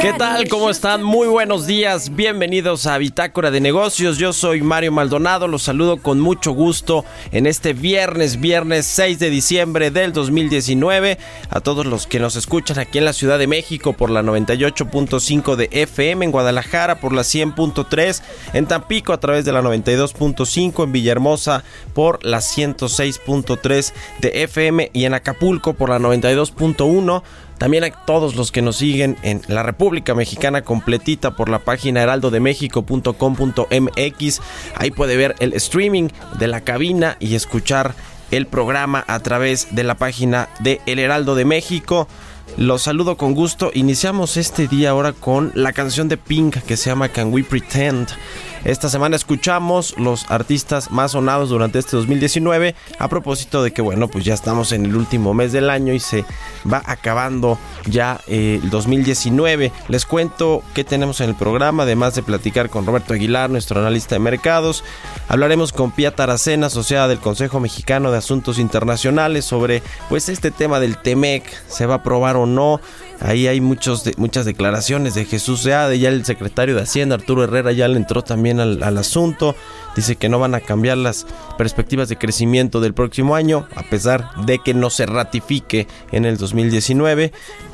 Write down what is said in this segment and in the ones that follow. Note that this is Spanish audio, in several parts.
¿Qué tal? ¿Cómo están? Muy buenos días. Bienvenidos a Bitácora de Negocios. Yo soy Mario Maldonado. Los saludo con mucho gusto en este viernes, viernes 6 de diciembre del 2019. A todos los que nos escuchan aquí en la Ciudad de México por la 98.5 de FM, en Guadalajara por la 100.3, en Tampico a través de la 92.5, en Villahermosa por la 106.3 de FM y en Acapulco por la 92.1. También a todos los que nos siguen en la República Mexicana completita por la página heraldodemexico.com.mx. Ahí puede ver el streaming de la cabina y escuchar el programa a través de la página de El Heraldo de México. Los saludo con gusto. Iniciamos este día ahora con la canción de Pink que se llama Can We Pretend. Esta semana escuchamos los artistas más sonados durante este 2019 a propósito de que bueno pues ya estamos en el último mes del año y se va acabando ya eh, el 2019. Les cuento qué tenemos en el programa además de platicar con Roberto Aguilar, nuestro analista de mercados. Hablaremos con Pia Taracena, asociada del Consejo Mexicano de Asuntos Internacionales sobre pues este tema del TEMEC, se va a aprobar o no. Ahí hay muchos muchas declaraciones de Jesús Seade, ya el secretario de Hacienda, Arturo Herrera, ya le entró también al, al, asunto. Dice que no van a cambiar las perspectivas de crecimiento del próximo año, a pesar de que no se ratifique en el 2019.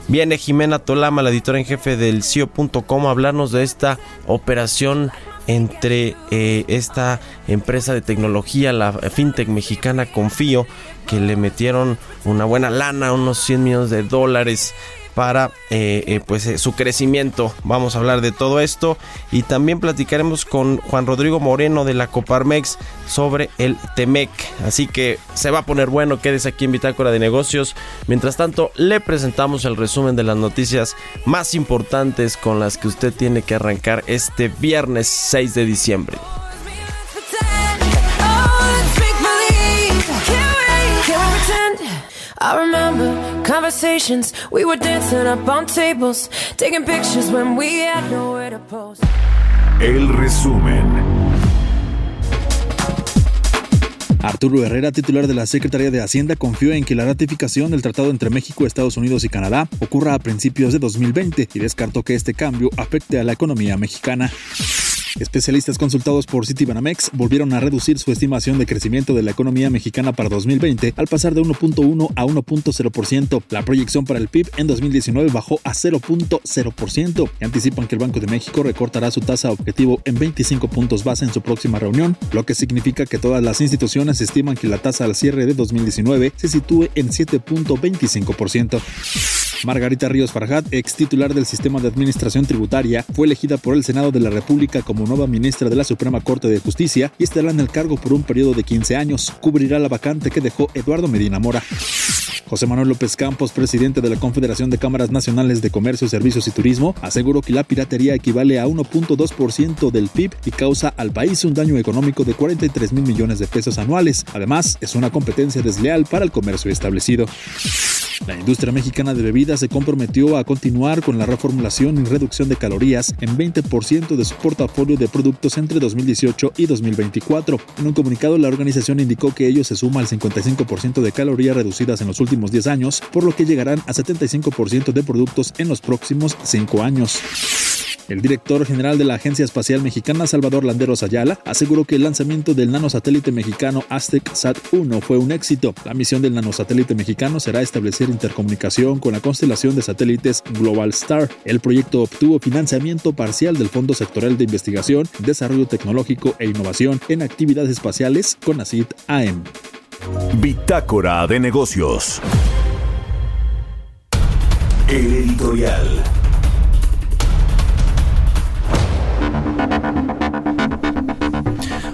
Viene Jimena Tolama, la editora en jefe del CIO.com, a hablarnos de esta operación entre eh, esta empresa de tecnología, la fintech mexicana Confío, que le metieron una buena lana, unos 100 millones de dólares para eh, eh, pues eh, su crecimiento. Vamos a hablar de todo esto y también platicaremos con Juan Rodrigo Moreno de la Coparmex sobre el Temec. Así que se va a poner bueno, quédese aquí en Bitácora de Negocios. Mientras tanto, le presentamos el resumen de las noticias más importantes con las que usted tiene que arrancar este viernes 6 de diciembre. I remember conversations, we were dancing up on tables, taking pictures when we had nowhere to post. El resumen. Arturo Herrera, titular de la Secretaría de Hacienda, confió en que la ratificación del tratado entre México, Estados Unidos y Canadá ocurra a principios de 2020 y descartó que este cambio afecte a la economía mexicana. Especialistas consultados por Citibanamex volvieron a reducir su estimación de crecimiento de la economía mexicana para 2020 al pasar de 1.1 a 1.0%. La proyección para el PIB en 2019 bajó a 0.0% y anticipan que el Banco de México recortará su tasa objetivo en 25 puntos base en su próxima reunión, lo que significa que todas las instituciones estiman que la tasa al cierre de 2019 se sitúe en 7.25%. Margarita Ríos Farjat, ex titular del sistema de administración tributaria, fue elegida por el Senado de la República como nueva ministra de la Suprema Corte de Justicia y estará en el cargo por un periodo de 15 años. Cubrirá la vacante que dejó Eduardo Medina Mora. José Manuel López Campos, presidente de la Confederación de Cámaras Nacionales de Comercio, Servicios y Turismo, aseguró que la piratería equivale a 1.2% del PIB y causa al país un daño económico de 43 mil millones de pesos anuales. Además, es una competencia desleal para el comercio establecido. La industria mexicana de bebidas se comprometió a continuar con la reformulación y reducción de calorías en 20% de su portafolio de productos entre 2018 y 2024. En un comunicado, la organización indicó que ello se suma al 55% de calorías reducidas en los últimos 10 años, por lo que llegarán a 75% de productos en los próximos 5 años. El director general de la Agencia Espacial Mexicana, Salvador Landeros Ayala, aseguró que el lanzamiento del nanosatélite mexicano Aztec Sat-1 fue un éxito. La misión del nanosatélite mexicano será establecer intercomunicación con la constelación de satélites Global Star. El proyecto obtuvo financiamiento parcial del Fondo Sectorial de Investigación, Desarrollo Tecnológico e Innovación en Actividades Espaciales, CONACIT AM. Bitácora de negocios. El editorial.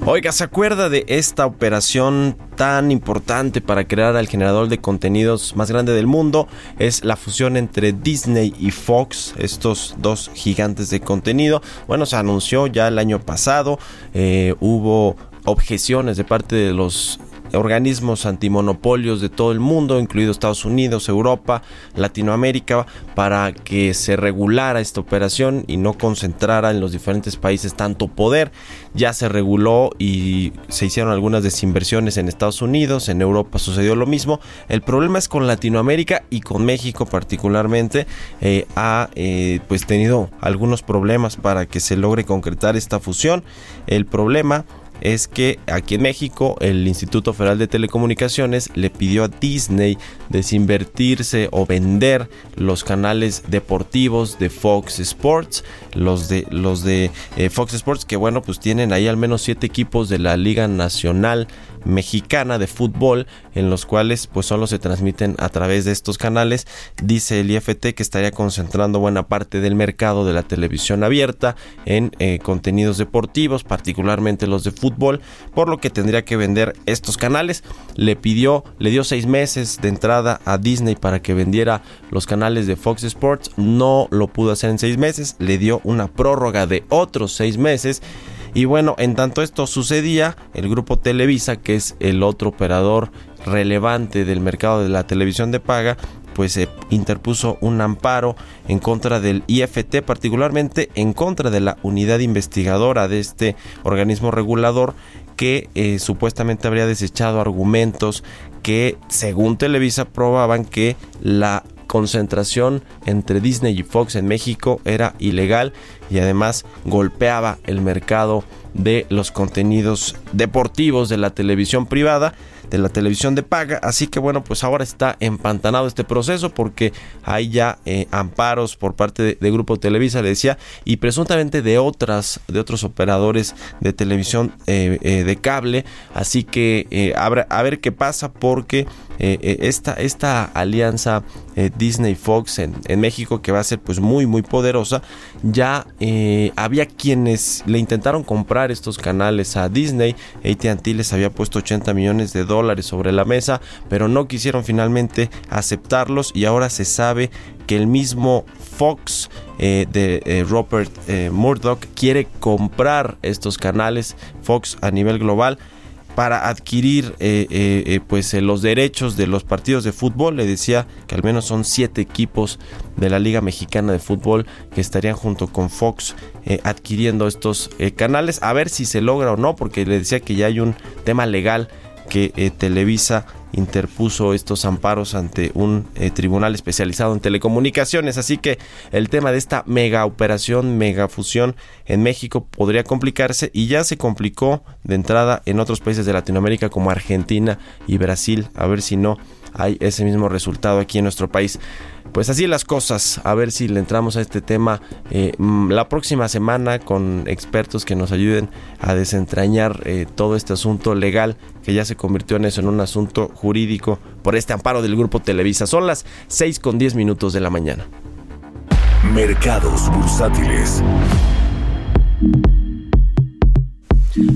Oiga, ¿se acuerda de esta operación tan importante para crear al generador de contenidos más grande del mundo? Es la fusión entre Disney y Fox, estos dos gigantes de contenido. Bueno, se anunció ya el año pasado, eh, hubo objeciones de parte de los organismos antimonopolios de todo el mundo, incluido Estados Unidos, Europa, Latinoamérica, para que se regulara esta operación y no concentrara en los diferentes países tanto poder. Ya se reguló y se hicieron algunas desinversiones en Estados Unidos, en Europa sucedió lo mismo. El problema es con Latinoamérica y con México particularmente eh, ha eh, pues tenido algunos problemas para que se logre concretar esta fusión. El problema es que aquí en México el Instituto Federal de Telecomunicaciones le pidió a Disney desinvertirse o vender los canales deportivos de Fox Sports, los de los de eh, Fox Sports que bueno pues tienen ahí al menos siete equipos de la Liga Nacional mexicana de fútbol en los cuales pues solo se transmiten a través de estos canales. Dice el IFT que estaría concentrando buena parte del mercado de la televisión abierta en eh, contenidos deportivos particularmente los de fútbol por lo que tendría que vender estos canales. Le pidió le dio seis meses de entrada a Disney para que vendiera los canales de Fox Sports. No lo pudo hacer en seis meses le dio una prórroga de otros seis meses. Y bueno, en tanto esto sucedía, el grupo Televisa, que es el otro operador relevante del mercado de la televisión de paga, pues se interpuso un amparo en contra del IFT, particularmente en contra de la unidad investigadora de este organismo regulador que eh, supuestamente habría desechado argumentos que según Televisa probaban que la concentración entre Disney y Fox en México era ilegal y además golpeaba el mercado de los contenidos deportivos de la televisión privada de la televisión de paga. Así que bueno, pues ahora está empantanado este proceso porque hay ya eh, amparos por parte de, Grupo Televisa, le decía, y presuntamente de otras, de otros operadores de televisión eh, eh, de cable. Así que a ver qué pasa porque esta, esta alianza Disney Fox en, en, México que va a ser pues muy muy poderosa ya había quienes le intentaron comprar estos canales a Disney. AT&T les había puesto 80 millones de dólares sobre la mesa, pero no quisieron finalmente aceptarlos. Y ahora se sabe que el mismo Fox eh, de eh, Robert eh, Murdoch quiere comprar estos canales Fox a nivel global para adquirir pues los derechos de los partidos de fútbol. Le decía que al menos son siete equipos de la liga mexicana de fútbol que estarían junto con Fox adquiriendo estos canales. A ver si se logra o no porque le decía que ya hay un tema legal que eh, Televisa interpuso estos amparos ante un eh, tribunal especializado en telecomunicaciones. Así que el tema de esta mega operación, mega fusión en México podría complicarse y ya se complicó de entrada en otros países de Latinoamérica como Argentina y Brasil. A ver si no hay ese mismo resultado aquí en nuestro país. Pues así las cosas, a ver si le entramos a este tema eh, mm, la próxima semana con expertos que nos ayuden a desentrañar eh, todo este asunto legal que ya se convirtió en eso, en un asunto jurídico por este amparo del grupo Televisa. Son las 6 con 10 minutos de la mañana. Mercados bursátiles.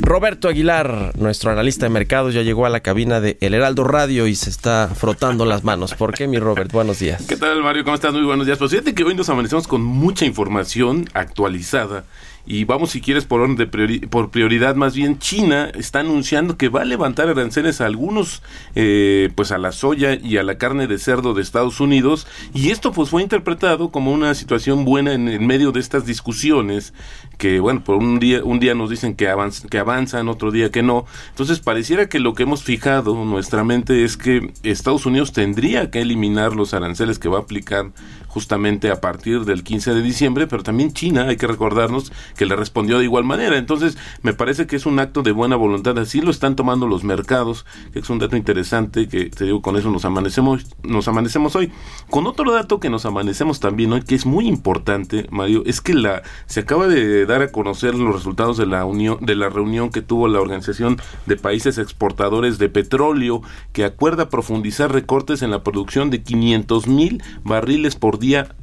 Roberto Aguilar, nuestro analista de mercados, ya llegó a la cabina de El Heraldo Radio y se está frotando las manos. ¿Por qué, mi Robert? Buenos días. ¿Qué tal, Mario? ¿Cómo estás? Muy buenos días. Pues fíjate que hoy nos amanecemos con mucha información actualizada Y vamos, si quieres, por orden de por prioridad, más bien China está anunciando que va a levantar aranceles a algunos, eh, pues a la soya y a la carne de cerdo de Estados Unidos. Y esto pues fue interpretado como una situación buena en, en medio de estas discusiones que bueno, por un día, un día nos dicen que, avanzan, que avanzan, otro día que no. Entonces pareciera que lo que hemos fijado nuestra mente es que Estados Unidos tendría que eliminar los aranceles que va a aplicar justamente a partir del 15 de diciembre, pero también China, hay que recordarnos que le respondió de igual manera. Entonces, me parece que es un acto de buena voluntad, así lo están tomando los mercados, que es un dato interesante que te digo, con eso nos amanecemos nos amanecemos hoy. Con otro dato que nos amanecemos también hoy, que es muy importante, Mario, es que la se acaba de dar a conocer los resultados de la unión de la reunión que tuvo la Organización de Países Exportadores de Petróleo, que acuerda profundizar recortes en la producción de 500 mil barriles por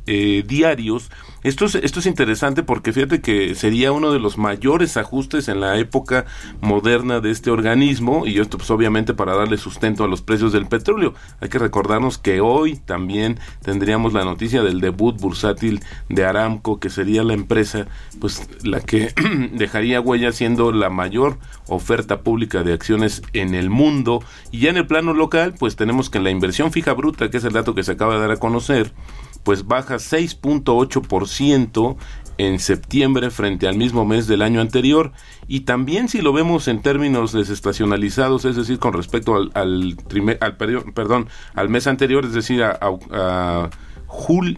eh, diarios esto es, esto es interesante porque fíjate que sería uno de los mayores ajustes en la época moderna de este organismo y esto pues obviamente para darle sustento a los precios del petróleo. Hay que recordarnos que hoy también tendríamos la noticia del debut bursátil de Aramco, que sería la empresa pues la que dejaría huella siendo la mayor oferta pública de acciones en el mundo. Y ya en el plano local pues tenemos que la inversión fija bruta, que es el dato que se acaba de dar a conocer, pues baja 6.8% en septiembre frente al mismo mes del año anterior. Y también si lo vemos en términos desestacionalizados, es decir, con respecto al, al, al perdón, al mes anterior, es decir, a, a,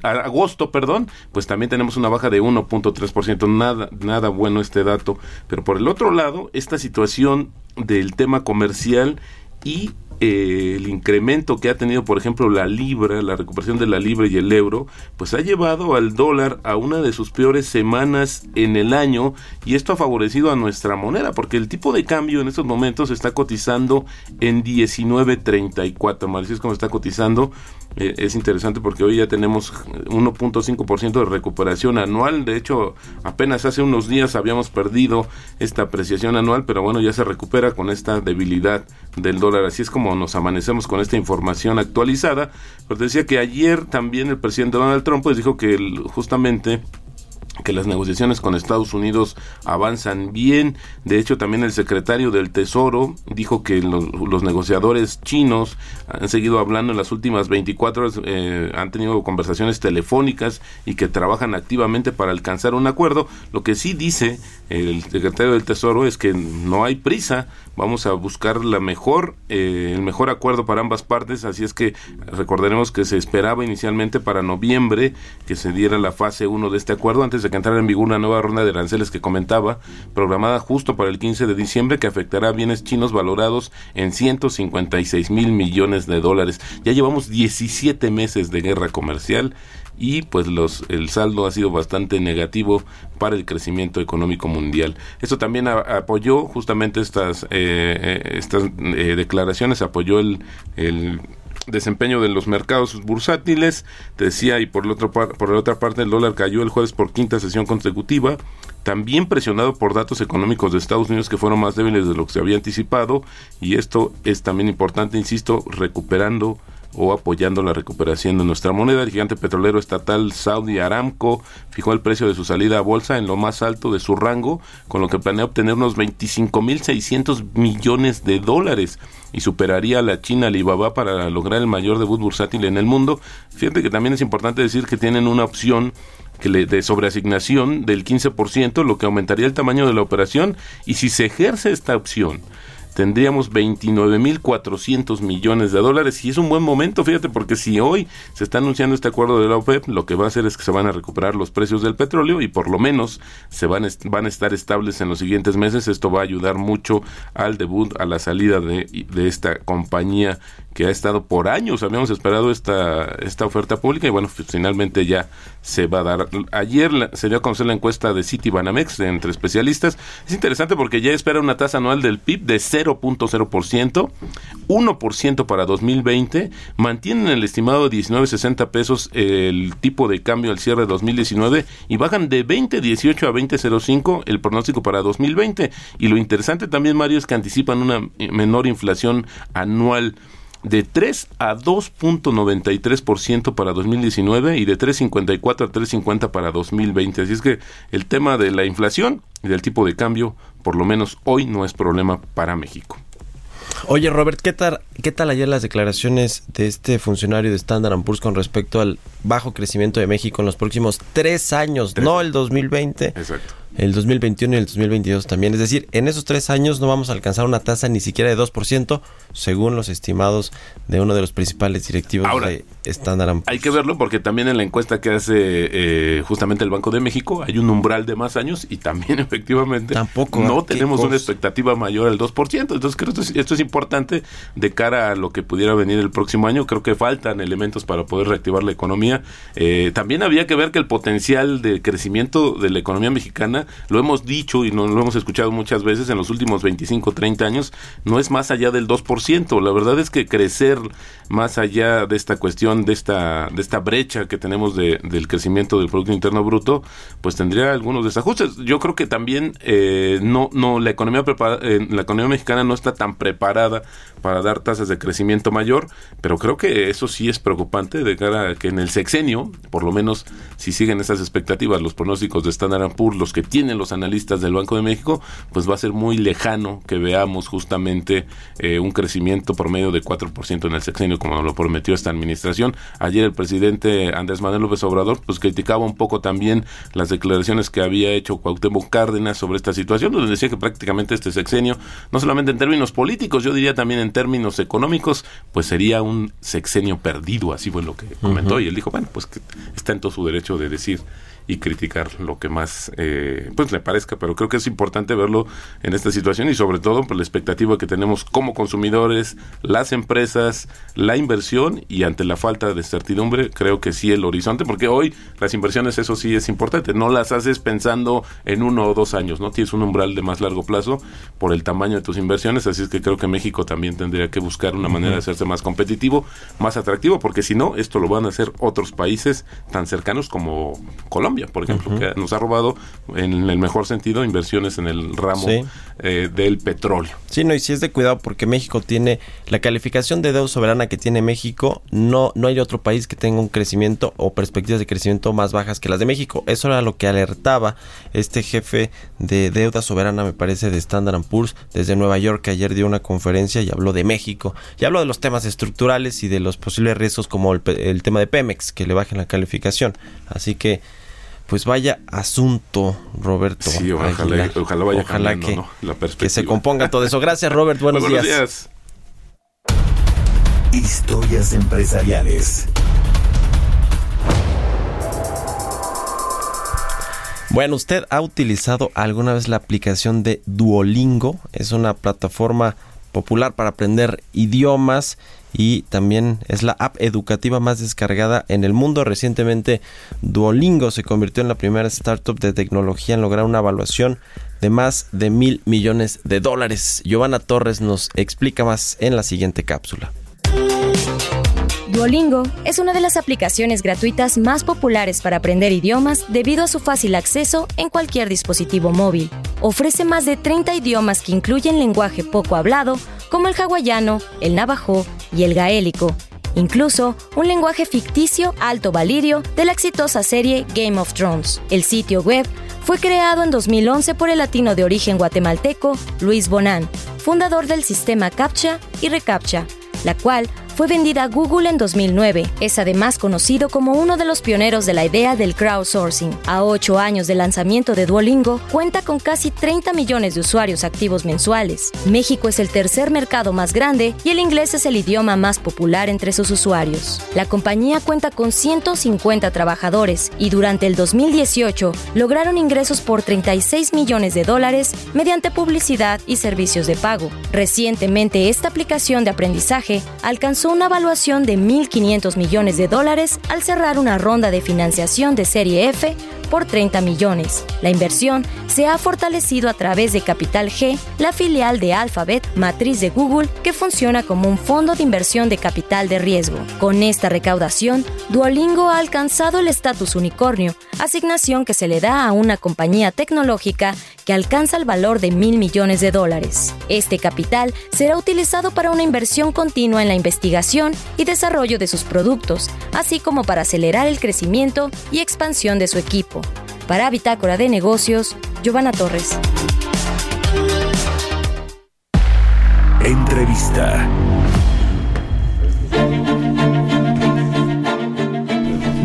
agosto, perdón, pues también tenemos una baja de 1.3%, nada nada bueno este dato, pero por el otro lado, esta situación del tema comercial y eh, el incremento que ha tenido, por ejemplo, la libra, la recuperación de la libra y el euro, pues ha llevado al dólar a una de sus peores semanas en el año y esto ha favorecido a nuestra moneda porque el tipo de cambio en estos momentos está cotizando en 19.34. Mauricio es como está cotizando eh, es interesante porque hoy ya tenemos 1.5% de recuperación anual. De hecho, apenas hace unos días habíamos perdido esta apreciación anual, pero bueno, ya se recupera con esta debilidad del dólar. Así es como nos amanecemos con esta información actualizada. Pero decía que ayer también el presidente Donald Trump pues dijo que justamente que las negociaciones con Estados Unidos avanzan bien. De hecho, también el secretario del Tesoro dijo que los, negociadores chinos han seguido hablando en las últimas 24 horas, eh, han tenido conversaciones telefónicas y que trabajan activamente para alcanzar un acuerdo. Lo que sí dice el secretario del Tesoro es que no hay prisa, vamos a buscar la mejor, eh, el mejor acuerdo para ambas partes. Así es que recordaremos que se esperaba inicialmente para noviembre que se diera la fase 1 de este acuerdo antes de que entrara en vigor una nueva ronda de aranceles que comentaba, programada justo para el 15 de diciembre, que afectará bienes chinos valorados en 156 mil millones de dólares. Ya llevamos 17 meses de guerra comercial y pues los el saldo ha sido bastante negativo para el crecimiento económico mundial. Esto también apoyó justamente estas eh, eh, estas eh, declaraciones, apoyó el desempeño de los mercados bursátiles, decía, y por, por la otra parte el dólar cayó el jueves por quinta sesión consecutiva, también presionado por datos económicos de Estados Unidos que fueron más débiles de lo que se había anticipado, y esto es también importante, insisto, recuperando o apoyando la recuperación de nuestra moneda. El gigante petrolero estatal Saudi Aramco fijó el precio de su salida a bolsa en lo más alto de su rango, con lo que planea obtener unos 25.600 millones de dólares y superaría a la China Alibaba para lograr el mayor debut bursátil en el mundo. Fíjate que también es importante decir que tienen una opción que le, de sobreasignación del 15%, lo que aumentaría el tamaño de la operación y si se ejerce esta opción, tendríamos 29.400 millones de dólares y es un buen momento, fíjate, porque si hoy se está anunciando este acuerdo de la OPEP, lo que va a hacer es que se van a recuperar los precios del petróleo y por lo menos se van, van a estar estables en los siguientes meses. Esto va a ayudar mucho al debut, a la salida de, de esta compañía que ha estado por años, habíamos esperado esta, esta oferta pública y bueno, pues, finalmente ya se va a dar. Ayer se dio a conocer la encuesta de City Banamex entre especialistas. Es interesante porque ya espera una tasa anual del PIB de 0.0%, 1% para 2020, mantienen el estimado de 19.60 pesos el tipo de cambio al cierre de 2019 y bajan de 20.18 a 20.05 el pronóstico para 2020. Y lo interesante también, Mario, es que anticipan una menor inflación anual de 3 a 2.93% para 2019 y de 3.54 a 3.50 para 2020. Así es que el tema de la inflación y del tipo de cambio, por lo menos hoy, no es problema para México. Oye, Robert, ¿qué tal, ¿qué tal ayer las declaraciones de este funcionario de Standard Poor's con respecto al bajo crecimiento de México en los próximos tres años, no el 2020? Exacto el 2021 y el 2022 también. Es decir, en esos tres años no vamos a alcanzar una tasa ni siquiera de 2%, según los estimados de uno de los principales directivos de Standard Poor's. Hay que verlo porque también en la encuesta que hace eh, justamente el Banco de México hay un umbral de más años y también efectivamente Tampoco, no tenemos una expectativa mayor al 2%. Entonces creo que esto es, esto es importante de cara a lo que pudiera venir el próximo año. Creo que faltan elementos para poder reactivar la economía. Eh, también había que ver que el potencial de crecimiento de la economía mexicana lo hemos dicho y no, lo hemos escuchado muchas veces en los últimos 25, 30 años, no es más allá del 2%. La verdad es que crecer más allá de esta cuestión, de esta, de esta brecha que tenemos de, del crecimiento del Producto Interno Bruto, pues tendría algunos desajustes. Yo creo que también eh, no, no, la economía eh, la economía mexicana no está tan preparada para dar tasas de crecimiento mayor, pero creo que eso sí es preocupante de cara a que en el sexenio, por lo menos si siguen esas expectativas, los pronósticos de Standard Poor's, los que tienen los analistas del Banco de México, pues va a ser muy lejano que veamos justamente eh, un crecimiento promedio de 4% en el sexenio, como lo prometió esta administración. Ayer el presidente Andrés Manuel López Obrador, pues criticaba un poco también las declaraciones que había hecho Cuauhtémoc Cárdenas sobre esta situación, donde decía que prácticamente este sexenio, no solamente en términos políticos, yo diría también en términos económicos, pues sería un sexenio perdido, así fue lo que comentó, y él dijo, bueno, pues que está en todo su derecho de decir y criticar lo que más eh, pues le parezca, pero creo que es importante verlo en esta situación y sobre todo por la expectativa que tenemos como consumidores, las empresas, la inversión y ante la falta de certidumbre, creo que sí el horizonte, porque hoy las inversiones eso sí es importante, no las haces pensando en uno o dos años, no tienes un umbral de más largo plazo por el tamaño de tus inversiones, así es que creo que México también tendría que buscar una manera de hacerse más competitivo, más atractivo, porque si no, esto lo van a hacer otros países tan cercanos como Colombia por ejemplo, que nos ha robado, en el mejor sentido, inversiones en el ramo eh, del petróleo. Sí, no, y si es de cuidado porque México tiene la calificación de deuda soberana que tiene México, no, no hay otro país que tenga un crecimiento o perspectivas de crecimiento más bajas que las de México. Eso era lo que alertaba este jefe de deuda soberana, me parece, de Standard Poor's desde Nueva York, que ayer dio una conferencia y habló de México. Y habló de los temas estructurales y de los posibles riesgos como el, el tema de Pemex, que le bajen la calificación. Así que pues vaya asunto, Roberto. Sí, ojalá, ojalá vaya ojalá que, que se componga todo eso. Gracias, Robert. Buenos, buenos días. días. Historias empresariales. Bueno, ¿usted ha utilizado alguna vez la aplicación de Duolingo? Es una plataforma popular para aprender idiomas y también es la app educativa más descargada en el mundo. Recientemente Duolingo se convirtió en la primera startup de tecnología en lograr una evaluación de más de mil millones de dólares. Giovanna Torres nos explica más en la siguiente cápsula. Duolingo es una de las aplicaciones gratuitas más populares para aprender idiomas debido a su fácil acceso en cualquier dispositivo móvil. Ofrece más de 30 idiomas que incluyen lenguaje poco hablado, como el hawaiano, el navajo y el gaélico, incluso un lenguaje ficticio alto valirio de la exitosa serie Game of Thrones. El sitio web fue creado en 2011 por el latino de origen guatemalteco Luis Bonan, fundador del sistema CAPTCHA y ReCAPTCHA, la cual fue vendida a Google en 2009. Es además conocido como uno de los pioneros de la idea del crowdsourcing. A ocho años del lanzamiento de Duolingo, cuenta con casi 30 millones de usuarios activos mensuales. México es el tercer mercado más grande y el inglés es el idioma más popular entre sus usuarios. La compañía cuenta con 150 trabajadores y durante el 2018 lograron ingresos por 36 millones de dólares mediante publicidad y servicios de pago. Recientemente esta aplicación de aprendizaje alcanzó una evaluación de 1.500 millones de dólares al cerrar una ronda de financiación de serie F por 30 millones. La inversión se ha fortalecido a través de Capital G, la filial de Alphabet, matriz de Google, que funciona como un fondo de inversión de capital de riesgo. Con esta recaudación, Duolingo ha alcanzado el estatus unicornio, asignación que se le da a una compañía tecnológica que alcanza el valor de mil millones de dólares. Este capital será utilizado para una inversión continua en la investigación y desarrollo de sus productos, así como para acelerar el crecimiento y expansión de su equipo. Para Bitácora de Negocios, Giovanna Torres. Entrevista.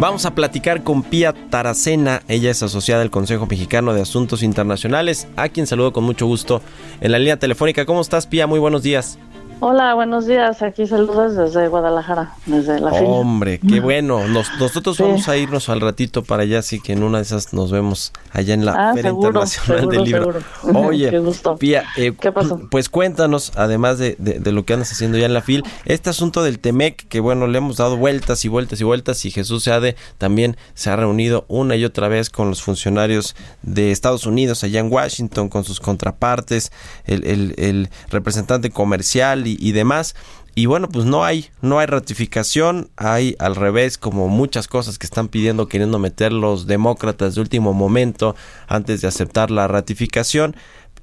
Vamos a platicar con Pía Taracena, ella es asociada del Consejo Mexicano de Asuntos Internacionales, a quien saludo con mucho gusto en la línea telefónica. ¿Cómo estás, Pía? Muy buenos días. Hola, buenos días. Aquí saludos desde Guadalajara, desde la fila. Hombre, qué bueno. nosotros vamos a irnos al ratito para allá, así que en una de esas nos vemos allá en la Ah, Feria seguro, Internacional seguro, del Libro. seguro. Oye, Qué gusto. Pía, eh, ¿Qué pasó? pues cuéntanos, además de, de- de lo que andas haciendo ya en la FIL, este asunto del TEMEC, que bueno, le hemos dado vueltas y vueltas y vueltas, y Jesús Seade también se ha reunido una y otra vez con los funcionarios de Estados Unidos allá en Washington, con sus contrapartes, el, el- el representante comercial y, demás. Y bueno, pues no hay, no hay ratificación, hay al revés como muchas cosas que están pidiendo, queriendo meter los demócratas de último momento antes de aceptar la ratificación.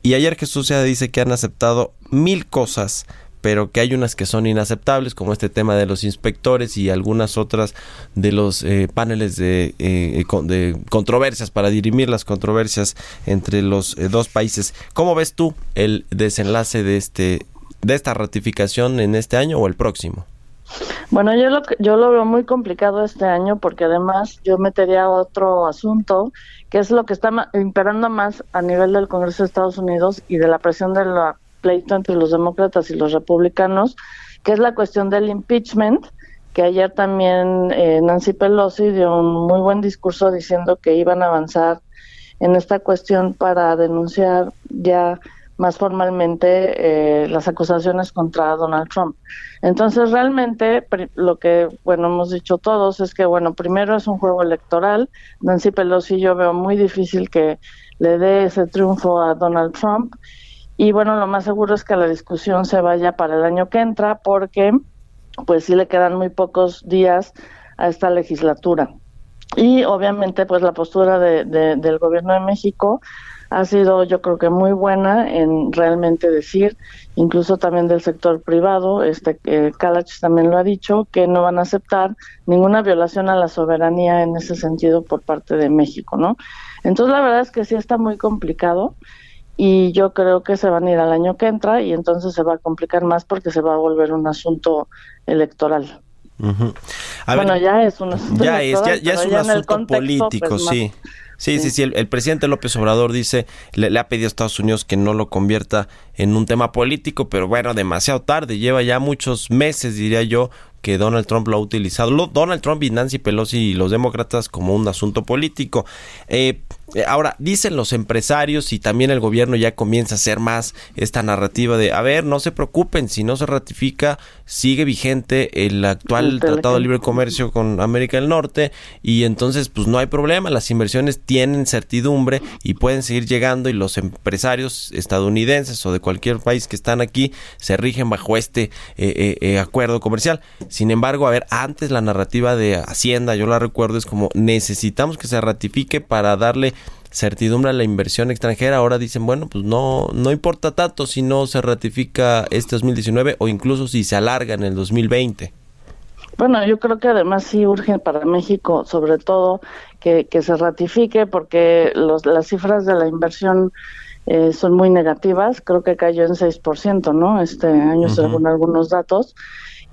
Y ayer Jesús ya dice que han aceptado mil cosas, pero que hay unas que son inaceptables, como este tema de los inspectores y algunas otras de los eh, paneles de, eh, de controversias para dirimir las controversias entre los eh, dos países. ¿Cómo ves tú el desenlace de este de esta ratificación en este año o el próximo? Bueno, yo lo, yo lo veo muy complicado este año porque además yo metería otro asunto que es lo que está imperando más a nivel del Congreso de Estados Unidos y de la presión del pleito entre los demócratas y los republicanos, que es la cuestión del impeachment, que ayer también eh, Nancy Pelosi dio un muy buen discurso diciendo que iban a avanzar en esta cuestión para denunciar ya más formalmente eh, las acusaciones contra Donald Trump. Entonces, realmente lo que, bueno, hemos dicho todos es que, bueno, primero es un juego electoral. Nancy Pelosi yo veo muy difícil que le dé ese triunfo a Donald Trump. Y bueno, lo más seguro es que la discusión se vaya para el año que entra porque, pues sí le quedan muy pocos días a esta legislatura. Y obviamente, pues la postura de- del gobierno de México ha sido, yo creo que muy buena en realmente decir, incluso también del sector privado, este eh, Kalach también lo ha dicho, que no van a aceptar ninguna violación a la soberanía en ese sentido por parte de México, ¿no? Entonces la verdad es que sí está muy complicado y yo creo que se van a ir al año que entra y entonces se va a complicar más porque se va a volver un asunto electoral. A bueno, ver, ya es un asunto ya es, ya, electoral, ya es pero un ya en el asunto contexto, político, pues, más- sí. Sí, sí, el presidente López Obrador dice, le, le ha pedido a Estados Unidos que no lo convierta en un tema político, pero bueno, demasiado tarde. Lleva ya muchos meses, diría yo, que Donald Trump lo ha utilizado. Lo- Donald Trump y Nancy Pelosi y los demócratas como un asunto político. Eh, eh, ahora, dicen los empresarios y también el gobierno ya comienza a hacer más esta narrativa de, a ver, no se preocupen, si no se ratifica, sigue vigente el actual Tratado de. Libre Comercio con América del Norte y entonces pues no hay problema, las inversiones tienen certidumbre y pueden seguir llegando y los empresarios estadounidenses o de cualquier país que están aquí se rigen bajo este eh, acuerdo comercial. Sin embargo, a ver, antes la narrativa de Hacienda, yo la recuerdo, es como necesitamos que se ratifique para darle certidumbre a la inversión extranjera. Ahora dicen, bueno, pues no, no importa tanto si no se ratifica este 2019 o incluso si se alarga en el 2020. Bueno, yo creo que además sí urge para México, sobre todo, que, que se ratifique, porque los, las cifras de la inversión eh, son muy negativas. Creo que cayó en 6%, ¿no? Este año, según algunos datos.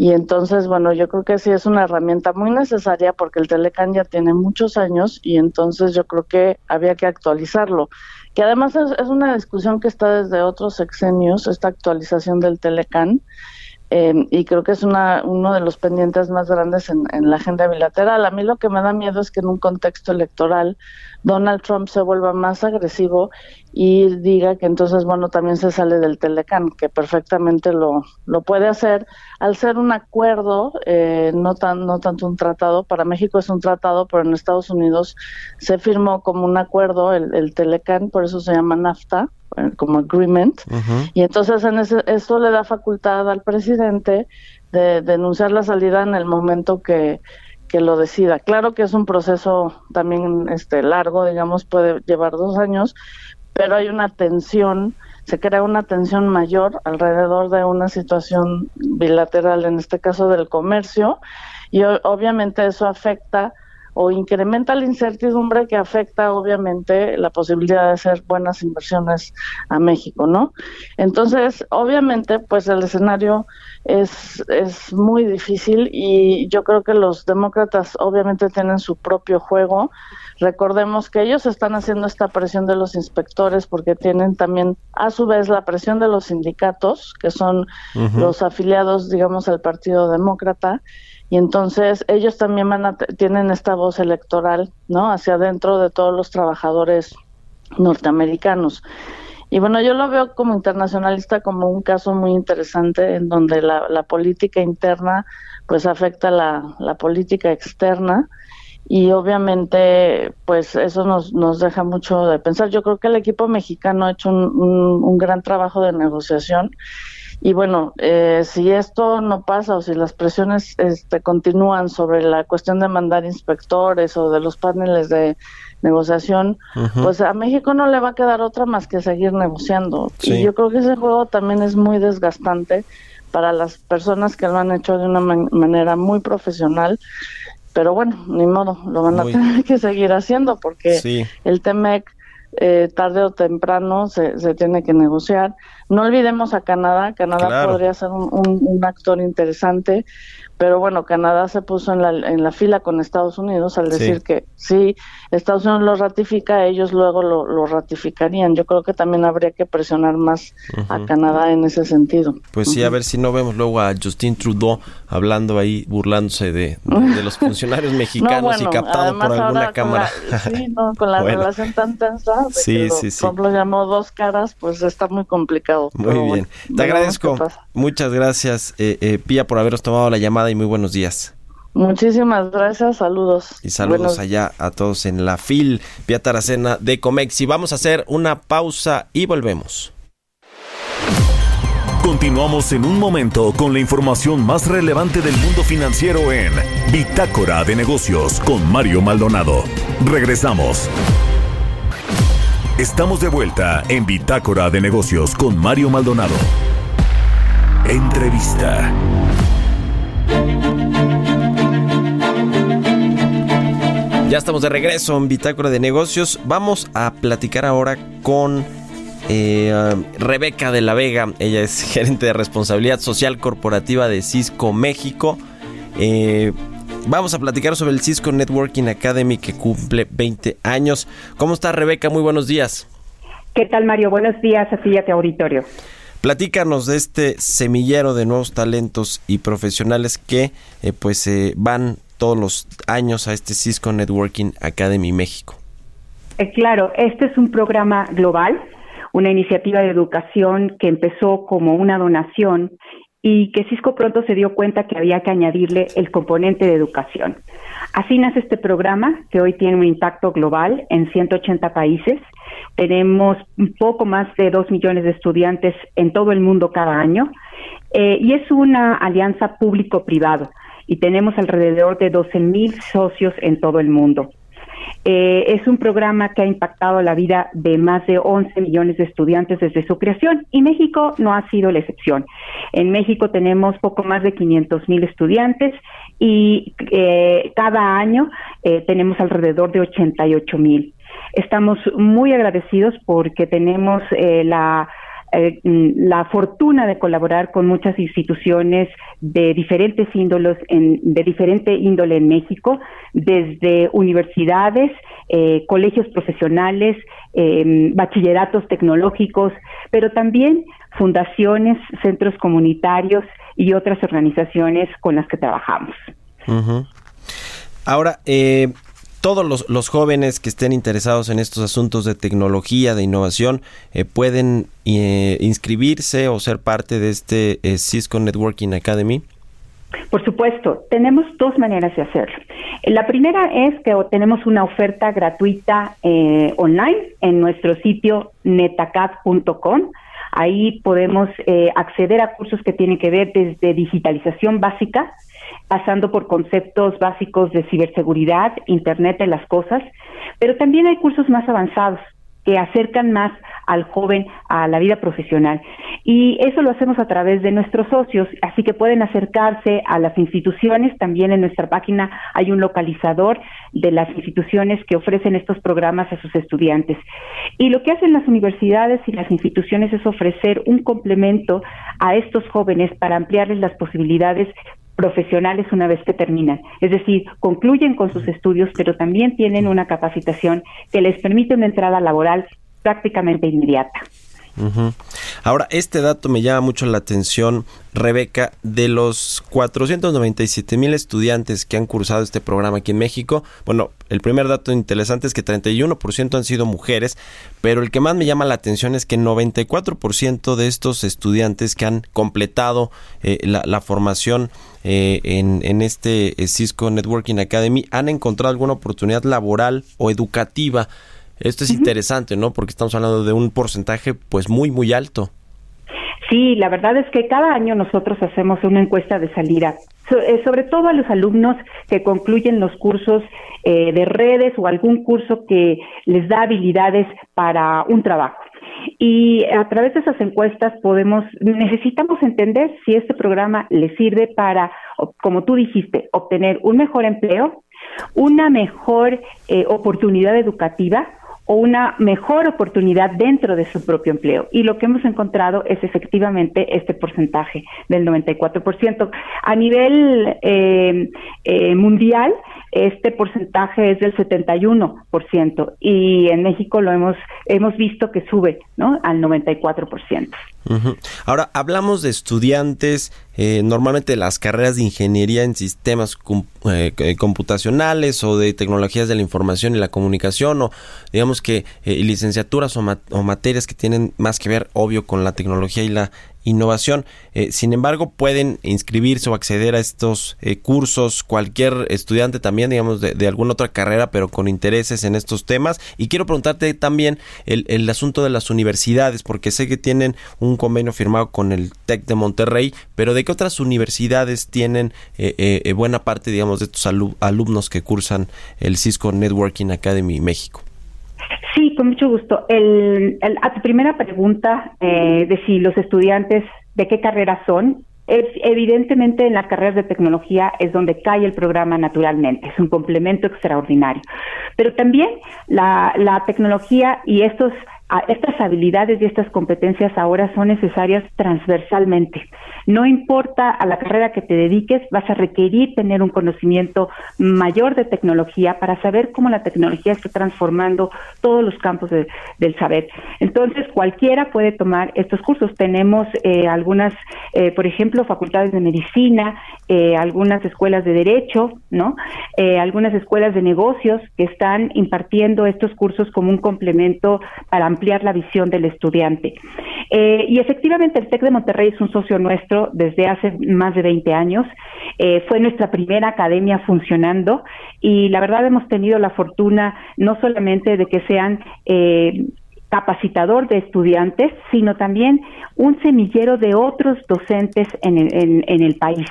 Y entonces, bueno, yo creo que sí es una herramienta muy necesaria porque el Telecan ya tiene muchos años y entonces yo creo que había que actualizarlo. Que además es, es una discusión que está desde otros sexenios, esta actualización del Telecan eh, y creo que es una, uno de los pendientes más grandes en, la agenda bilateral. A mí lo que me da miedo es que en un contexto electoral Donald Trump se vuelva más agresivo y diga que entonces, bueno, también se sale del Telecan, que perfectamente lo, lo puede hacer al ser un acuerdo, eh, no, tan, no tanto un tratado. Para México es un tratado, pero en Estados Unidos se firmó como un acuerdo el, el Telecan, por eso se llama NAFTA como agreement y entonces en ese, eso le da facultad al presidente de denunciar la salida en el momento que, que lo decida. Claro que es un proceso también este largo, digamos, puede llevar dos años, pero hay una tensión, se crea una tensión mayor alrededor de una situación bilateral, en este caso del comercio, y obviamente eso afecta o incrementa la incertidumbre que afecta obviamente la posibilidad de hacer buenas inversiones a México, ¿no? Entonces, obviamente, pues el escenario es, es muy difícil y yo creo que los demócratas obviamente tienen su propio juego. Recordemos que ellos están haciendo esta presión de los inspectores porque tienen también a su vez la presión de los sindicatos, que son los afiliados, digamos, al Partido Demócrata y entonces ellos también van a tienen esta voz electoral, ¿no? Hacia adentro de todos los trabajadores norteamericanos. Y bueno, yo lo veo como internacionalista como un caso muy interesante en donde la, la política interna pues afecta la, la política externa y obviamente pues eso nos, nos deja mucho de pensar. Yo creo que el equipo mexicano ha hecho un, un, un gran trabajo de negociación y bueno, eh, si esto no pasa o si las presiones este, continúan sobre la cuestión de mandar inspectores o de los paneles de negociación, pues a México no le va a quedar otra más que seguir negociando. Y yo creo que ese juego también es muy desgastante para las personas que lo han hecho de una manera muy profesional. Pero bueno, ni modo, lo van a tener que seguir haciendo porque el TEMEC eh, tarde o temprano se, se, tiene que negociar. No olvidemos a Canadá, Canadá podría ser un, un, actor interesante, pero bueno, Canadá se puso en la, en la fila con Estados Unidos al decir que si Estados Unidos lo ratifica, ellos luego lo, ratificarían. Yo creo que también habría que presionar más a Canadá en ese sentido. Pues sí, a ver si no vemos luego a Justin Trudeau hablando ahí, burlándose de, de, los funcionarios mexicanos y captado por alguna cámara. sí, no, con la relación tan tensa, sí, sí, sí. lo llamó dos caras, pues está muy complicado. Muy bien. Te agradezco. Muchas gracias, eh, eh, Pía, por haberos tomado la llamada y muy buenos días. Muchísimas gracias, saludos. Y saludos allá a todos en la FIL, Pía Taracena de Comex. Y vamos a hacer una pausa y volvemos. Continuamos en un momento con la información más relevante del mundo financiero en Bitácora de Negocios con Mario Maldonado. Regresamos. Estamos de vuelta en Bitácora de Negocios con Mario Maldonado. Entrevista. Ya estamos de regreso en Bitácora de Negocios. Vamos a platicar ahora con eh, Rebeca de la Vega. Ella es gerente de responsabilidad social corporativa de Cisco México. Eh, vamos a platicar sobre el Cisco Networking Academy que cumple 20 años. ¿Cómo está Rebeca? Muy buenos días. ¿Qué tal Mario? Buenos días a ti y a tu auditorio. Platícanos de este semillero de nuevos talentos y profesionales que eh, pues eh, van todos los años a este Cisco Networking Academy México. Eh, claro, este es un programa global, una iniciativa de educación que empezó como una donación y que Cisco pronto se dio cuenta que había que añadirle el componente de educación. Así nace este programa que hoy tiene un impacto global en 180 países. Tenemos un poco más de 2 millones de estudiantes en todo el mundo cada año eh, y es una alianza público-privado y tenemos alrededor de 12 mil socios en todo el mundo. Eh, es un programa que ha impactado la vida de más de 11 millones de estudiantes desde su creación y México no ha sido la excepción. En México tenemos poco más de 500 mil estudiantes y eh, cada año eh, tenemos alrededor de 88 mil. Estamos muy agradecidos porque tenemos eh, la eh, mm, la fortuna de colaborar con muchas instituciones de diferentes índoles, en, de diferente índole en México, desde universidades, eh, colegios profesionales, eh, bachilleratos tecnológicos, pero también fundaciones, centros comunitarios y otras organizaciones con las que trabajamos. Ahora, eh, todos los, los, jóvenes que estén interesados en estos asuntos de tecnología, de innovación, eh, pueden eh, inscribirse o ser parte de este eh, Cisco Networking Academy. Por supuesto, tenemos dos maneras de hacerlo. La primera es que tenemos una oferta gratuita eh, online en nuestro sitio netacad.com. Ahí podemos acceder a cursos que tienen que ver desde digitalización básica, pasando por conceptos básicos de ciberseguridad, Internet de las Cosas, pero también hay cursos más avanzados que acercan más al joven a la vida profesional. Y eso lo hacemos a través de nuestros socios, así que pueden acercarse a las instituciones. También en nuestra página hay un localizador de las instituciones que ofrecen estos programas a sus estudiantes. Y lo que hacen las universidades y las instituciones es ofrecer un complemento a estos jóvenes para ampliarles las posibilidades profesionales una vez que terminan. Es decir, concluyen con sus estudios, pero también tienen una capacitación que les permite una entrada laboral prácticamente inmediata. Ahora, este dato me llama mucho la atención, Rebeca, de los 497 mil estudiantes que han cursado este programa aquí en México, bueno, el primer dato interesante es que 31% han sido mujeres, pero el que más me llama la atención es que 94% de estos estudiantes que han completado eh, la, formación eh, en, en, este eh, Cisco Networking Academy han encontrado alguna oportunidad laboral o educativa esto es interesante, ¿no? Porque estamos hablando de un porcentaje pues muy, muy alto. Sí, la verdad es que cada año nosotros hacemos una encuesta de salida, eh, sobre todo a los alumnos que concluyen los cursos eh, de redes o algún curso que les da habilidades para un trabajo. Y a través de esas encuestas podemos, necesitamos entender si este programa le sirve para, como tú dijiste, obtener un mejor empleo, una mejor eh, oportunidad educativa, o una mejor oportunidad dentro de su propio empleo. Y lo que hemos encontrado es efectivamente este porcentaje del 94%. A nivel eh, eh, mundial, este porcentaje es del 71% y en México lo hemos hemos visto que sube, ¿no? Al 94%. Ahora, hablamos de estudiantes, eh, normalmente las carreras de ingeniería en sistemas eh, eh, computacionales o de tecnologías de la información y la comunicación, o digamos que licenciaturas o, o, materias que tienen más que ver, obvio, con la tecnología y la innovación. Eh, sin embargo, pueden inscribirse o acceder a estos eh, cursos cualquier estudiante también, digamos, de, alguna otra carrera, pero con intereses en estos temas. Y quiero preguntarte también el, asunto de las universidades, porque sé que tienen un convenio firmado con el TEC de Monterrey, pero ¿de qué otras universidades tienen eh, buena parte, digamos, de estos alumnos que cursan el Cisco Networking Academy México? Sí, con mucho gusto. El, a tu primera pregunta eh, de si los estudiantes de qué carrera son, evidentemente en las carreras de tecnología es donde cae el programa naturalmente, es un complemento extraordinario. Pero también la, la tecnología y estos estas habilidades y estas competencias ahora son necesarias transversalmente. No importa a la carrera que te dediques, vas a requerir tener un conocimiento mayor de tecnología para saber cómo la tecnología está transformando todos los campos del saber. Entonces, cualquiera puede tomar estos cursos. Tenemos eh, algunas, eh, por ejemplo, facultades de medicina, eh, algunas escuelas de derecho, ¿no? algunas escuelas de negocios que están impartiendo estos cursos como un complemento para la visión del estudiante. Eh, y efectivamente el TEC de Monterrey es un socio nuestro desde hace más de 20 años. Eh, fue nuestra primera academia funcionando y la verdad hemos tenido la fortuna no solamente de que sean eh, capacitador de estudiantes, sino también un semillero de otros docentes en el, en, el país.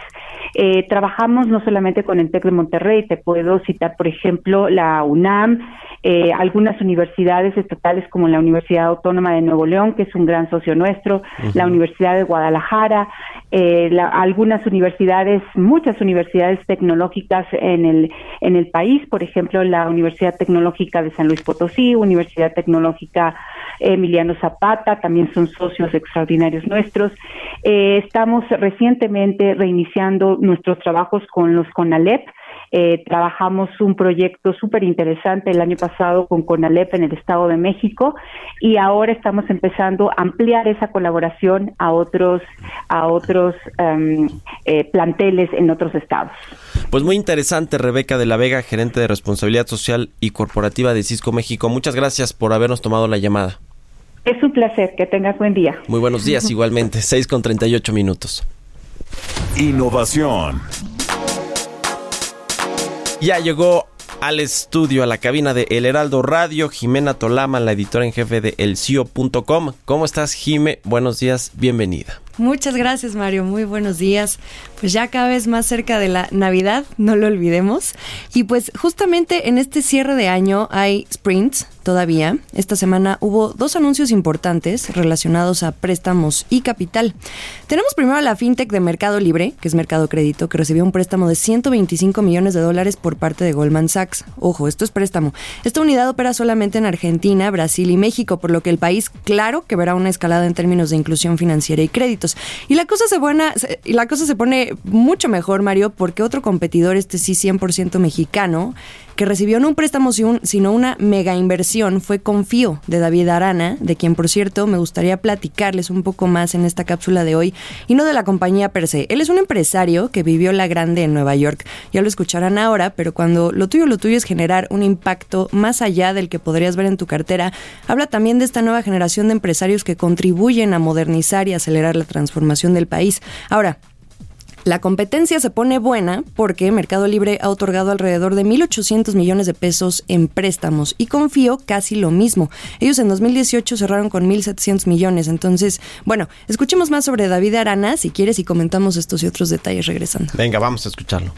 Eh, trabajamos no solamente con el TEC de Monterrey, te puedo citar, por ejemplo, la UNAM, eh, algunas universidades estatales como la Universidad Autónoma de Nuevo León, que es un gran socio nuestro, la Universidad de Guadalajara, eh, algunas universidades, muchas universidades tecnológicas en el, en el país, por ejemplo, la Universidad Tecnológica de San Luis Potosí, Universidad Tecnológica Emiliano Zapata, también son socios extraordinarios nuestros. Eh, estamos recientemente reiniciando nuestros trabajos con los CONALEP, Eh, trabajamos un proyecto súper interesante el año pasado con CONALEP en el Estado de México y ahora estamos empezando a ampliar esa colaboración a otros, a otros em, eh, planteles en otros estados. Pues muy interesante, Rebeca de la Vega, gerente de responsabilidad social y corporativa de Cisco México. Muchas gracias por habernos tomado la llamada. Es un placer, que tengas buen día. Muy buenos días igualmente, 6 con 38 minutos. Innovación. Ya llegó al estudio, a la cabina de El Heraldo Radio, Jimena Tolama, la editora en jefe de elcio.com. ¿Cómo estás, Jime? Buenos días, bienvenida. Muchas gracias, Mario. Muy buenos días. Pues ya cada vez más cerca de la Navidad, no lo olvidemos. Y pues justamente en este cierre de año hay sprints todavía. Esta semana hubo dos anuncios importantes relacionados a préstamos y capital. Tenemos primero a la fintech de Mercado Libre, que es Mercado Crédito, que recibió un préstamo de 125 millones de dólares por parte de Goldman Sachs. Ojo, esto es préstamo. Esta unidad opera solamente en Argentina, Brasil y México, por lo que el país, claro, que verá una escalada en términos de inclusión financiera y Y la cosa se, buena, y la cosa se pone mucho mejor, Mario, porque otro competidor, este sí 100% mexicano, que recibió no un préstamo sino una mega inversión fue Confío de David Arana, de quien por cierto me gustaría platicarles un poco más en esta cápsula de hoy y no de la compañía per se. Él es un empresario que vivió la grande en Nueva York. Ya lo escucharán ahora, pero cuando lo tuyo lo tuyo es generar un impacto más allá del que podrías ver en tu cartera, habla también de esta nueva generación de empresarios que contribuyen a modernizar y acelerar la transformación del país. Ahora, la competencia se pone buena porque Mercado Libre ha otorgado alrededor de 1.800 millones de pesos en préstamos y confío casi lo mismo. Ellos en 2018 cerraron con 1.700 millones. Entonces, bueno, escuchemos más sobre David Arana si quieres y comentamos estos y otros detalles regresando. Venga, vamos a escucharlo.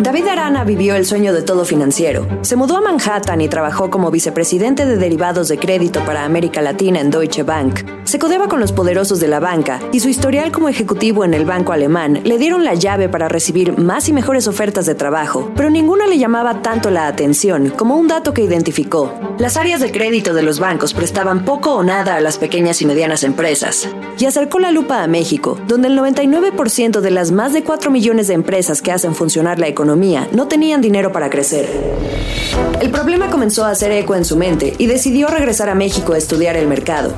David Arana vivió el sueño de todo financiero. Se mudó a Manhattan y trabajó como vicepresidente de derivados de crédito para América Latina en Deutsche Bank. Se codeaba con los poderosos de la banca y su historial como ejecutivo en el banco alemán le dieron la llave para recibir más y mejores ofertas de trabajo, pero ninguna le llamaba tanto la atención como un dato que identificó. Las áreas de crédito de los bancos prestaban poco o nada a las pequeñas y medianas empresas. Y acercó la lupa a México, donde el 99% de las más de 4 millones de empresas que hacen funcionar la economía no tenían dinero para crecer. El problema comenzó a hacer eco en su mente y decidió regresar a México a estudiar el mercado.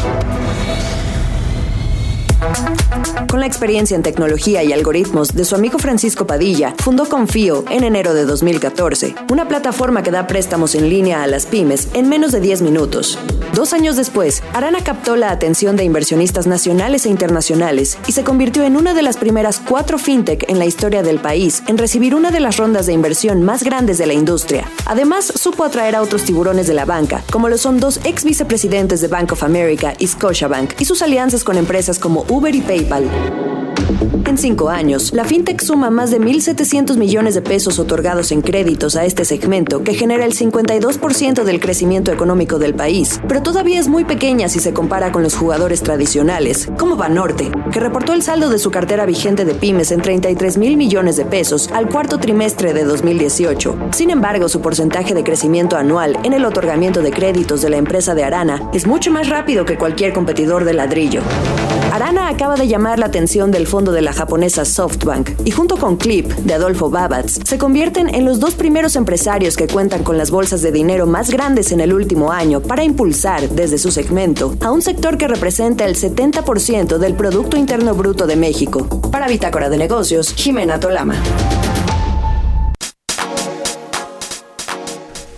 Con la experiencia en tecnología y algoritmos de su amigo Francisco Padilla, fundó Confío en enero de 2014, una plataforma que da préstamos en línea a las pymes en menos de 10 minutos. Dos años después, Arana captó la atención de inversionistas nacionales e internacionales y se convirtió en una de las primeras cuatro fintech en la historia del país en recibir una de las rondas de inversión más grandes de la industria. Además, supo atraer a otros tiburones de la banca, como lo son dos ex vicepresidentes de Bank of America y Scotiabank, y sus alianzas con empresas como Uber y PayPal. En cinco años, la fintech suma más de 1.700 millones de pesos otorgados en créditos a este segmento, que genera el 52% del crecimiento económico del país, pero todavía es muy pequeña si se compara con los jugadores tradicionales, como Banorte, que reportó el saldo de su cartera vigente de pymes en 33 mil millones de pesos al cuarto trimestre de 2018. Sin embargo, su porcentaje de crecimiento anual en el otorgamiento de créditos de la empresa de Arana es mucho más rápido que cualquier competidor de ladrillo. Arana acaba de llamar la atención del fondo de la japonesa SoftBank y junto con Clip de Adolfo Babatz se convierten en los dos primeros empresarios que cuentan con las bolsas de dinero más grandes en el último año para impulsar desde su segmento a un sector que representa el 70% del Producto Interno Bruto de México. Para Bitácora de Negocios, Jimena Tolama.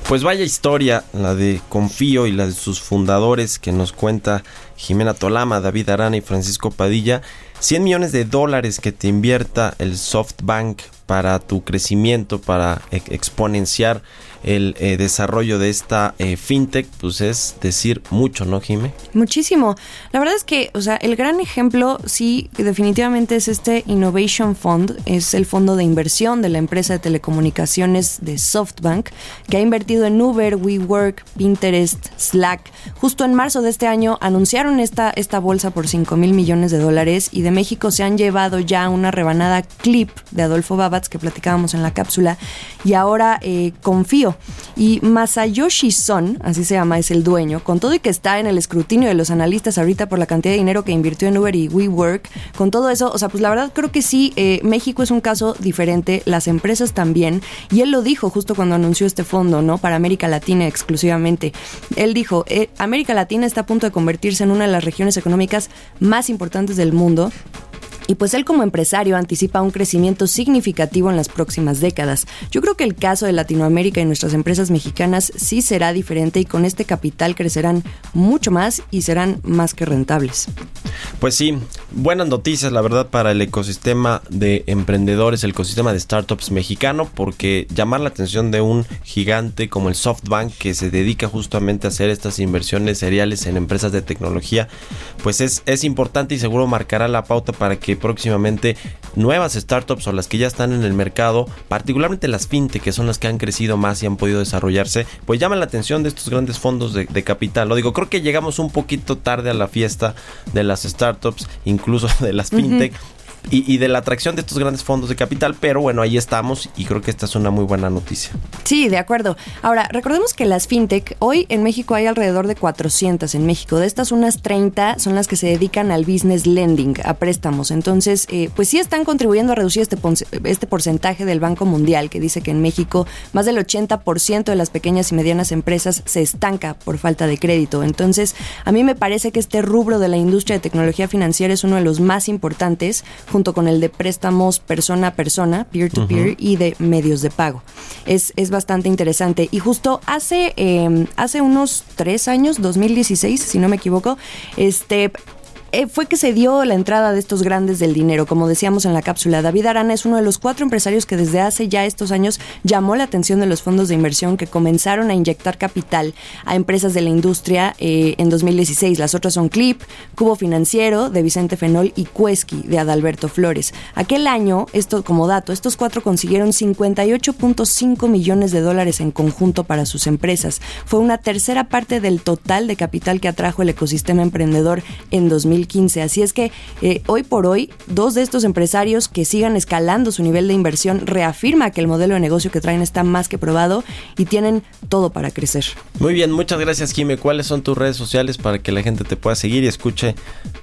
Pues vaya historia, la de Confío y la de sus fundadores que nos cuenta Jimena Tolama, David Arana y Francisco Padilla. 100 millones de dólares que te invierta el SoftBank para tu crecimiento, para exponenciar el eh, desarrollo de esta eh, fintech, pues es decir mucho, ¿no, Jime? Muchísimo. La verdad es que, o sea, el gran ejemplo, sí, definitivamente es este Innovation Fund, es el fondo de inversión de la empresa de telecomunicaciones de SoftBank, que ha invertido en Uber, WeWork, Pinterest, Slack. Justo en marzo de este año anunciaron esta, esta bolsa por 5 mil millones de dólares y de México se han llevado ya una rebanada clip de Adolfo Baba Que platicábamos en la cápsula y ahora eh, Confío. Y Masayoshi Son, así se llama, es el dueño, con todo y que está en el escrutinio de los analistas ahorita por la cantidad de dinero que invirtió en Uber y WeWork, con todo eso, o sea, pues la verdad creo que sí, eh, México es un caso diferente, las empresas también, y él lo dijo justo cuando anunció este fondo, ¿no? Para América Latina exclusivamente. Él dijo, eh, América Latina está a punto de convertirse en una de las regiones económicas más importantes del mundo y pues él como empresario anticipa un crecimiento significativo en las próximas décadas. Yo creo que el caso de Latinoamérica y nuestras empresas mexicanas sí será diferente y con este capital crecerán mucho más y serán más que rentables. Pues sí, buenas noticias la verdad para el ecosistema de emprendedores, el ecosistema de startups mexicano, porque llamar la atención de un gigante como el SoftBank que se dedica justamente a hacer estas inversiones seriales en empresas de tecnología, pues es, es importante y seguro marcará la pauta para que próximamente nuevas startups o las que ya están en el mercado, particularmente las fintech, que son las que han crecido más y han podido desarrollarse, pues llaman la atención de estos grandes fondos de, capital. Lo digo, creo que llegamos un poquito tarde a la fiesta de las startups, incluso de las fintech y, de la atracción de estos grandes fondos de capital, pero bueno, ahí estamos y creo que esta es una muy buena noticia. Sí, de acuerdo. Ahora, recordemos que las fintech, hoy en México hay alrededor de 400 en México. De estas, unas 30 son las que se dedican al business lending, a préstamos. Entonces, eh, pues sí están contribuyendo a reducir este, este porcentaje del Banco Mundial, que dice que en México más del 80% de las pequeñas y medianas empresas se estanca por falta de crédito. Entonces, a mí me parece que este rubro de la industria de tecnología financiera es uno de los más importantes junto con el de préstamos persona a persona, peer-to-peer, y de medios de pago. Es, es bastante interesante. Y justo hace, em, hace unos tres años, 2016, si no me equivoco, este eh, fue que se dio la entrada de estos grandes del dinero. Como decíamos en la cápsula, David Arana es uno de los cuatro empresarios que desde hace ya estos años llamó la atención de los fondos de inversión que comenzaron a inyectar capital a empresas de la industria eh, en 2016. Las otras son Clip, Cubo Financiero de Vicente Fenol y Cuesqui de Adalberto Flores. Aquel año, esto como dato, estos cuatro consiguieron 58.5 millones de dólares en conjunto para sus empresas. Fue una tercera parte del total de capital que atrajo el ecosistema emprendedor en 2015 Así es que eh, hoy por hoy, dos de estos empresarios que sigan escalando su nivel de inversión reafirma que el modelo de negocio que traen está más que probado y tienen todo para crecer. Muy bien, muchas gracias, Jime. ¿Cuáles son tus redes sociales para que la gente te pueda seguir y escuche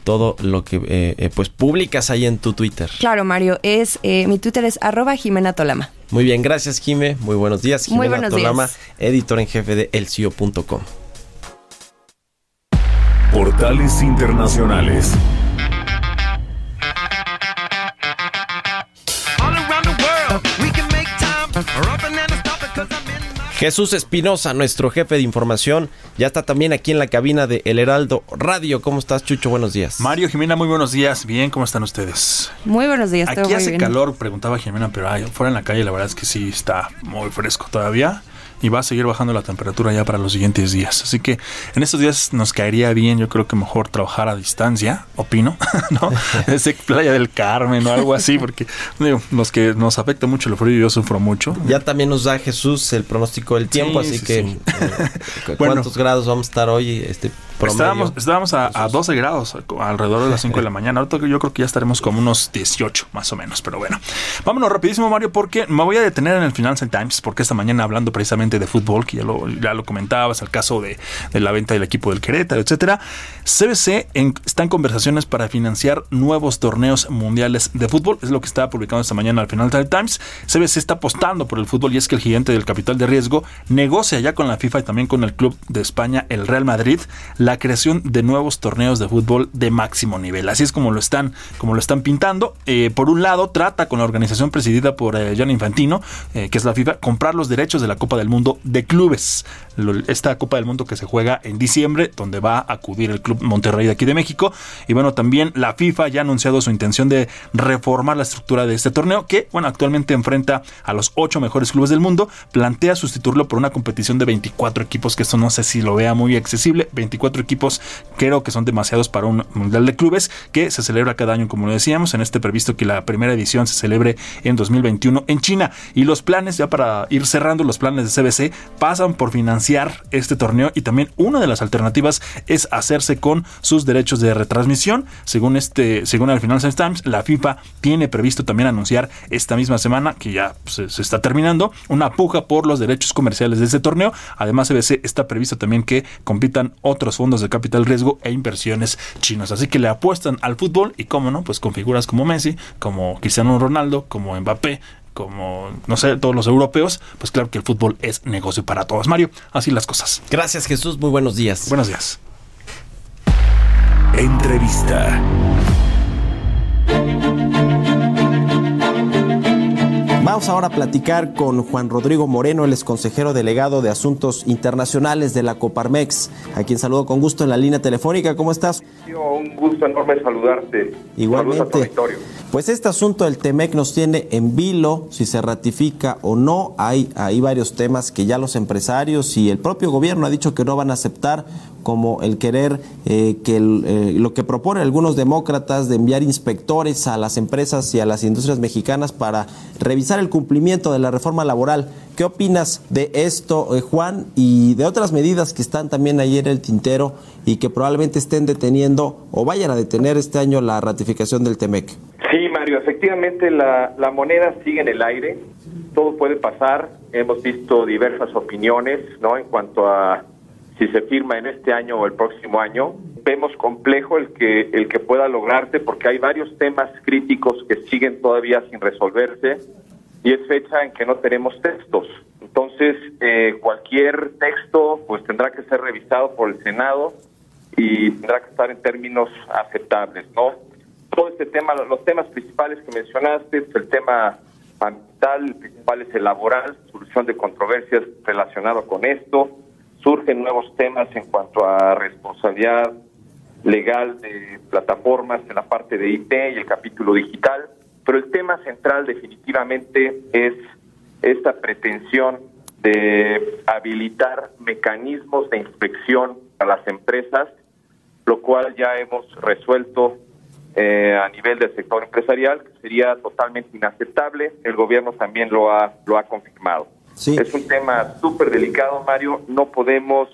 todo lo que eh, eh, pues publicas ahí en tu Twitter? Claro, Mario, es mi Twitter es arroba Jimena Tolama. Muy bien, gracias, Jime. Muy buenos días. Jimena Tolama, editor en jefe de elcio.com. Portales Internacionales. Jesús Espinosa, nuestro jefe de información, ya está también aquí en la cabina de El Heraldo Radio. ¿Cómo estás, Chucho? Buenos días. Mario, Jimena, muy buenos días. Bien, ¿cómo están ustedes? Muy buenos días. Aquí hace calor, preguntaba Jimena, pero fuera en la calle la verdad es que sí está muy fresco todavía y va a seguir bajando la temperatura ya para los siguientes días. Así que en estos días nos caería bien, yo creo que mejor trabajar a distancia, opino, ¿no? Desde Playa del Carmen o algo así, porque digo, los que nos afecta mucho el frío, yo sufro mucho. Ya también nos da Jesús el pronóstico del tiempo, así que eh, ¿cuántos grados vamos a estar hoy? Este Estábamos, estábamos a, 12 grados alrededor de las 5 de la mañana. Ahorita yo creo que ya estaremos como unos 18 más o menos, pero bueno. Vámonos rapidísimo, Mario, porque me voy a detener en el Financial Times, porque esta mañana hablando precisamente de fútbol, que ya lo, ya lo comentabas, el caso de, la venta del equipo del Querétaro, etcétera. CBC está en conversaciones para financiar nuevos torneos mundiales de fútbol. Es lo que estaba publicando esta mañana al Financial Times. CBC está apostando por el fútbol y es que el gigante del capital de riesgo negocia ya con la FIFA y también con el club de España, el Real Madrid, la creación de nuevos torneos de fútbol de máximo nivel. Así es como lo están, como lo están pintando. Eh, por un lado, trata con la organización presidida por eh, Infantino, eh, que es la FIFA, comprar los derechos de la Copa del Mundo de clubes. esta Copa del Mundo que se juega en diciembre, donde va a acudir el Club Monterrey de aquí de México. Y bueno, también la FIFA ya ha anunciado su intención de reformar la estructura de este torneo, que bueno, actualmente enfrenta a los ocho mejores clubes del mundo. Plantea sustituirlo por una competición de 24 equipos, que esto no sé si lo vea muy accesible. 24 24 equipos creo que son demasiados para un Mundial de Clubes que se celebra cada año, como lo decíamos, en este previsto que la primera edición se celebre en 2021 en China. Y los planes, ya para ir cerrando, los planes de CBC pasan por financiar este torneo y también una de las alternativas es hacerse con sus derechos de retransmisión. Según este, según el Financial Times, la FIFA tiene previsto también anunciar esta misma semana, que ya se, se está terminando, una puja por los derechos comerciales de este torneo. Además, CBC está previsto también que compitan otros fondos de capital riesgo e inversiones chinos. Así que le apuestan al fútbol y, cómo no, pues con figuras como Messi, como Cristiano Ronaldo, como Mbappé, como, no sé, todos los europeos, pues claro que el fútbol es negocio para todos. Mario, así las cosas. Gracias Jesús, muy buenos días. Buenos días. Entrevista. Vamos ahora a platicar con Juan Rodrigo Moreno, el ex consejero delegado de Asuntos Internacionales de la Coparmex, a quien saludo con gusto en la línea telefónica. ¿Cómo estás? Un gusto enorme saludarte. Igualmente. Pues este asunto del TEMEC nos tiene en vilo, si se ratifica o no. Hay, hay varios temas que ya los empresarios y el propio gobierno ha dicho que no van a aceptar, como el querer eh, que el, eh, lo que proponen algunos demócratas de enviar inspectores a las empresas y a las industrias mexicanas para revisar el cumplimiento de la reforma laboral. ¿Qué opinas de esto, eh, Juan, y de otras medidas que están también ahí en el tintero y que probablemente estén deteniendo o vayan a detener este año la ratificación del TEMEC? Sí, Mario, efectivamente la, la moneda sigue en el aire, todo puede pasar, hemos visto diversas opiniones, ¿no? En cuanto a si se firma en este año o el próximo año, vemos complejo el que el que pueda lograrse porque hay varios temas críticos que siguen todavía sin resolverse y es fecha en que no tenemos textos. Entonces, eh, cualquier texto pues tendrá que ser revisado por el Senado y tendrá que estar en términos aceptables, ¿no? todo este tema, los temas principales que mencionaste, pues, el tema ambiental, el principal es el laboral, solución de controversias relacionado con esto, surgen nuevos temas en cuanto a responsabilidad legal de plataformas en la parte de IT y el capítulo digital, pero el tema central definitivamente es esta pretensión de habilitar mecanismos de inspección a las empresas, lo cual ya hemos resuelto eh, a nivel del sector empresarial, que sería totalmente inaceptable. El gobierno también lo ha, lo ha confirmado. Es un tema súper delicado, Mario. No podemos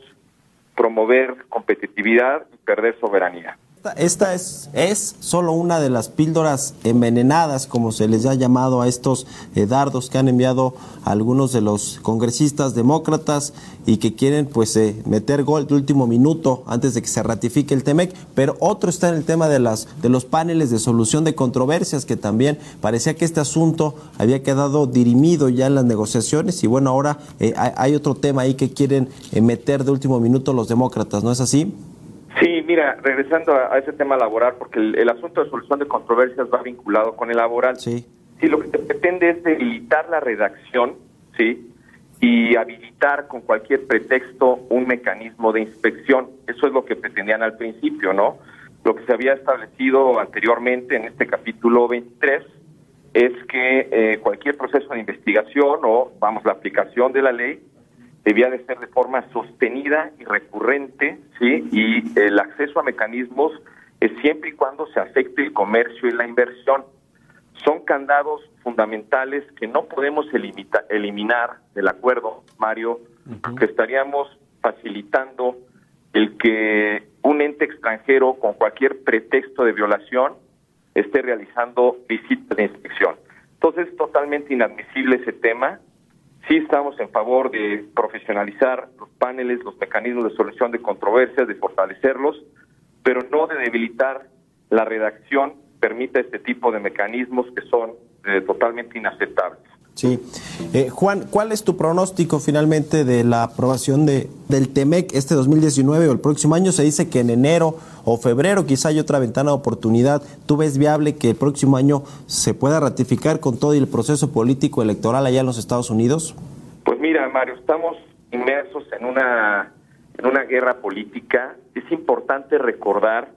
promover competitividad y perder soberanía. Esta, es, es solo una de las píldoras envenenadas, como se les ha llamado a estos eh, dardos que han enviado algunos de los congresistas demócratas y que quieren pues eh, meter gol de último minuto antes de que se ratifique el TEMEC, pero otro está en el tema de las de los paneles de solución de controversias que también parecía que este asunto había quedado dirimido ya en las negociaciones y bueno, ahora eh, hay, hay otro tema ahí que quieren eh, meter de último minuto los demócratas, ¿no es así? Mira, regresando a, a ese tema laboral, porque el, el asunto de solución de controversias va vinculado con el laboral. Sí. Sí, lo que se pretende es debilitar la redacción, ¿sí? Y habilitar con cualquier pretexto un mecanismo de inspección. Eso es lo que pretendían al principio, ¿no? Lo que se había establecido anteriormente en este capítulo 23 es que eh, cualquier proceso de investigación o, vamos, la aplicación de la ley debía de ser de forma sostenida y recurrente, ¿sí? Y el acceso a mecanismos es siempre y cuando se afecte el comercio y la inversión. Son candados fundamentales que no podemos elimita- eliminar del acuerdo, Mario, porque estaríamos facilitando el que un ente extranjero con cualquier pretexto de violación esté realizando visitas de inspección. Entonces es totalmente inadmisible ese tema. Sí estamos en favor de profesionalizar los paneles, los mecanismos de solución de controversias, de fortalecerlos, pero no de debilitar la redacción permita este tipo de mecanismos que son eh, totalmente inaceptables. Sí. Eh, Juan, ¿cuál es tu pronóstico finalmente de la aprobación de, del TEMEC este 2019 o el próximo año? Se dice que en enero o febrero quizá hay otra ventana de oportunidad. ¿Tú ves viable que el próximo año se pueda ratificar con todo el proceso político electoral allá en los Estados Unidos? Pues mira, Mario, estamos inmersos en una en una guerra política. Es importante recordar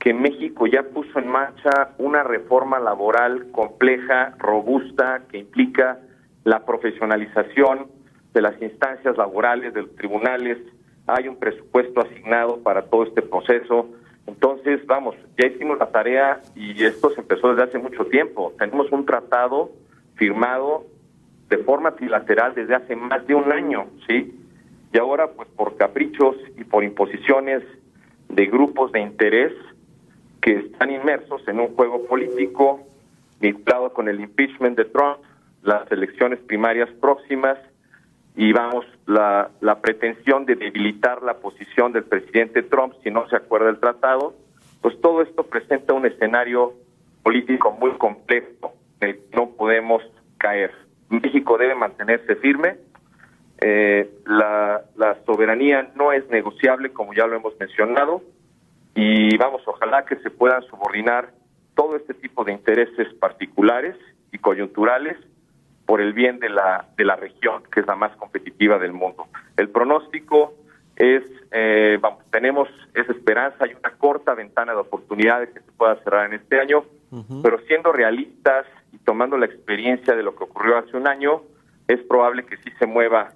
que México ya puso en marcha una reforma laboral compleja, robusta, que implica la profesionalización de las instancias laborales, de los tribunales, hay un presupuesto asignado para todo este proceso. Entonces, vamos, ya hicimos la tarea y esto se empezó desde hace mucho tiempo. Tenemos un tratado firmado de forma trilateral desde hace más de un año, ¿sí? Y ahora, pues por caprichos y por imposiciones de grupos de interés que están inmersos en un juego político vinculado con el impeachment de Trump, las elecciones primarias próximas y vamos, la, la pretensión de debilitar la posición del presidente Trump si no se acuerda el tratado, pues todo esto presenta un escenario político muy complejo no podemos caer. México debe mantenerse firme, eh, la soberanía no es negociable, como ya lo hemos mencionado, y vamos, ojalá que se puedan subordinar todo este tipo de intereses particulares y coyunturales por el bien de la, de la región, que es la más competitiva del mundo. El pronóstico es, eh, vamos, tenemos esa esperanza, hay una corta ventana de oportunidades que se pueda cerrar en este año, pero siendo realistas y tomando la experiencia de lo que ocurrió hace un año, es probable que sí se mueva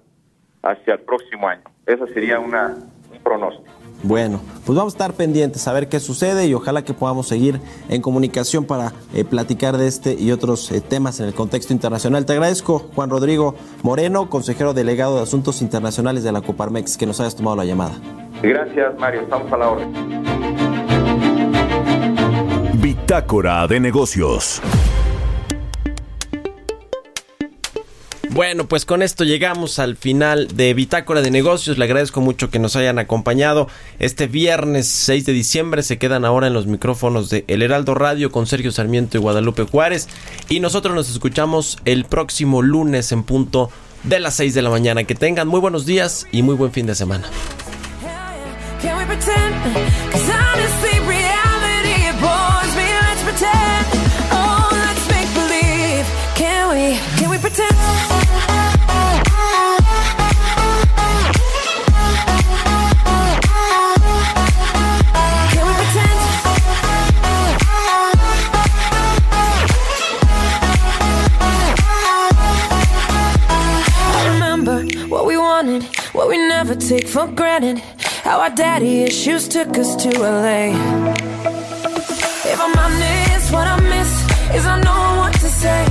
hacia el próximo año. Esa sería una, un pronóstico. Bueno, pues vamos a estar pendientes a ver qué sucede y ojalá que podamos seguir en comunicación para eh, platicar de este y otros eh, temas en el contexto internacional. Te agradezco, Juan Rodrigo Moreno, consejero delegado de Asuntos Internacionales de la Coparmex, que nos hayas tomado la llamada. Gracias, Mario. Estamos a la orden. Bitácora de negocios. Bueno, pues con esto llegamos al final de Bitácora de Negocios. Le agradezco mucho que nos hayan acompañado. Este viernes 6 de diciembre se quedan ahora en los micrófonos de El Heraldo Radio con Sergio Sarmiento y Guadalupe Juárez. Y nosotros nos escuchamos el próximo lunes en punto de las 6 de la mañana. Que tengan muy buenos días y muy buen fin de semana. Never take for granted. How our daddy issues took us to LA. If I'm honest, what I miss is I know what to say.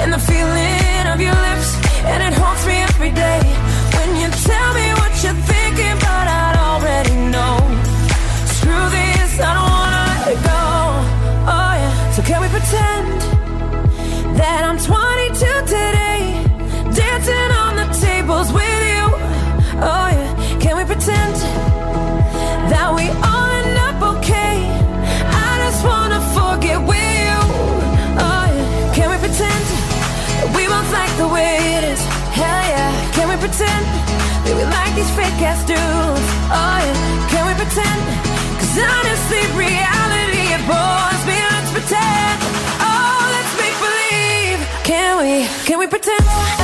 And the feeling of your lips, and it haunts me every day. When you tell me pretend that we like these fake ass dudes? Oh yeah, can we pretend? Cause honestly, reality it bores me. Let's pretend. Oh, let's make believe. Can we? Can we pretend?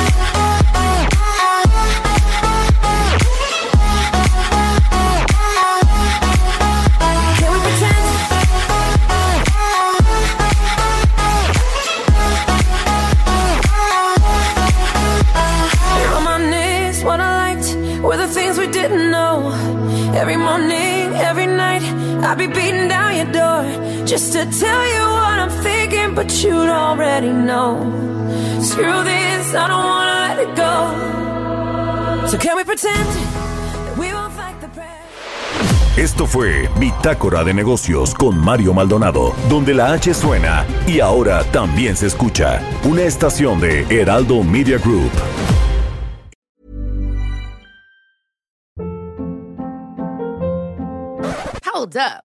Be beating down your door just to tell you what I'm thinking, but you'd already know. Screw this, I don't wanna let it go. So can we pretend that we won't fight the press? Esto fue Bitácora de Negocios con Mario Maldonado, donde la H suena y ahora también se escucha. Una estación de Heraldo Media Group. Hold up.